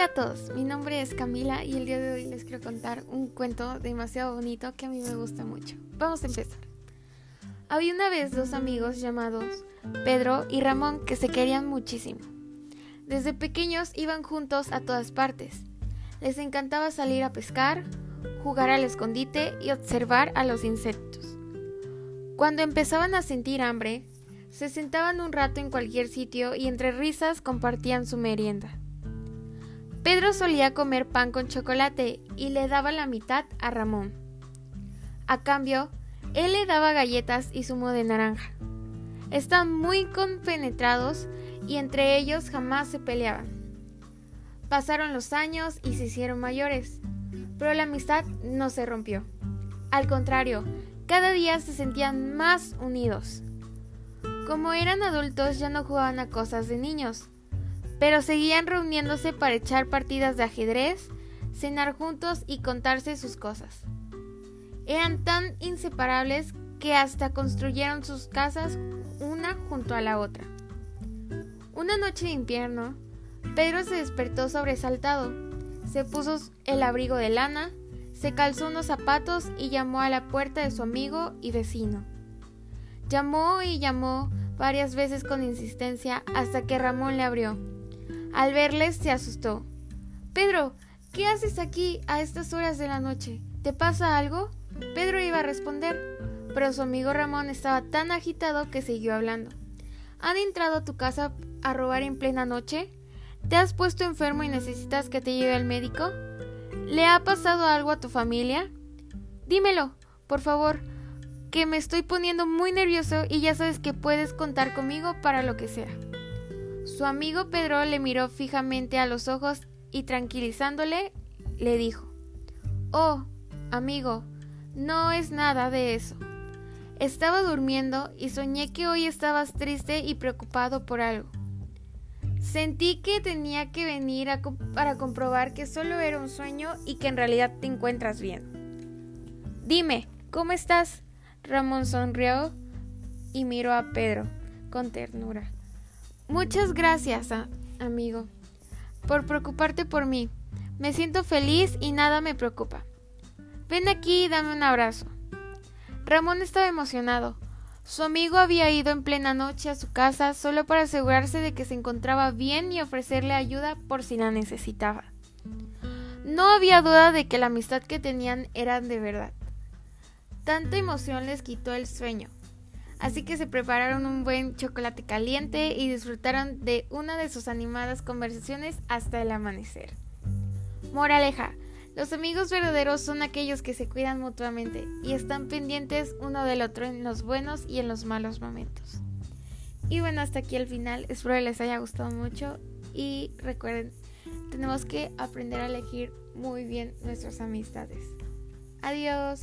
a todos, mi nombre es Camila y el día de hoy les quiero contar un cuento demasiado bonito que a mí me gusta mucho. Vamos a empezar. Había una vez dos amigos llamados Pedro y Ramón que se querían muchísimo. Desde pequeños iban juntos a todas partes. Les encantaba salir a pescar, jugar al escondite y observar a los insectos. Cuando empezaban a sentir hambre, se sentaban un rato en cualquier sitio y entre risas compartían su merienda. Pedro solía comer pan con chocolate y le daba la mitad a Ramón. A cambio, él le daba galletas y zumo de naranja. Están muy compenetrados y entre ellos jamás se peleaban. Pasaron los años y se hicieron mayores, pero la amistad no se rompió. Al contrario, cada día se sentían más unidos. Como eran adultos ya no jugaban a cosas de niños, pero seguían reuniéndose para echar partidas de ajedrez, cenar juntos y contarse sus cosas. Eran tan inseparables que hasta construyeron sus casas una junto a la otra. Una noche de invierno, Pedro se despertó sobresaltado, se puso el abrigo de lana, se calzó unos zapatos y llamó a la puerta de su amigo y vecino. Llamó y llamó varias veces con insistencia hasta que Ramón le abrió. Al verles se asustó. Pedro, ¿qué haces aquí a estas horas de la noche? ¿Te pasa algo? Pedro iba a responder, pero su amigo Ramón estaba tan agitado que siguió hablando. ¿Han entrado a tu casa a robar en plena noche? ¿Te has puesto enfermo y necesitas que te lleve al médico? ¿Le ha pasado algo a tu familia? Dímelo, por favor, que me estoy poniendo muy nervioso y ya sabes que puedes contar conmigo para lo que sea. Su amigo Pedro le miró fijamente a los ojos y tranquilizándole le dijo Oh, amigo, no es nada de eso. Estaba durmiendo y soñé que hoy estabas triste y preocupado por algo. Sentí que tenía que venir para comprobar que solo era un sueño y que en realidad te encuentras bien. Dime, ¿cómo estás? Ramón sonrió y miró a Pedro con ternura. Muchas gracias, amigo, por preocuparte por mí. Me siento feliz y nada me preocupa. Ven aquí y dame un abrazo. Ramón estaba emocionado. Su amigo había ido en plena noche a su casa solo para asegurarse de que se encontraba bien y ofrecerle ayuda por si la necesitaba. No había duda de que la amistad que tenían era de verdad. Tanta emoción les quitó el sueño así que se prepararon un buen chocolate caliente y disfrutaron de una de sus animadas conversaciones hasta el amanecer. Moraleja, los amigos verdaderos son aquellos que se cuidan mutuamente y están pendientes uno del otro en los buenos y en los malos momentos. Y bueno, hasta aquí el final, espero que les haya gustado mucho y recuerden, tenemos que aprender a elegir muy bien nuestras amistades. Adiós.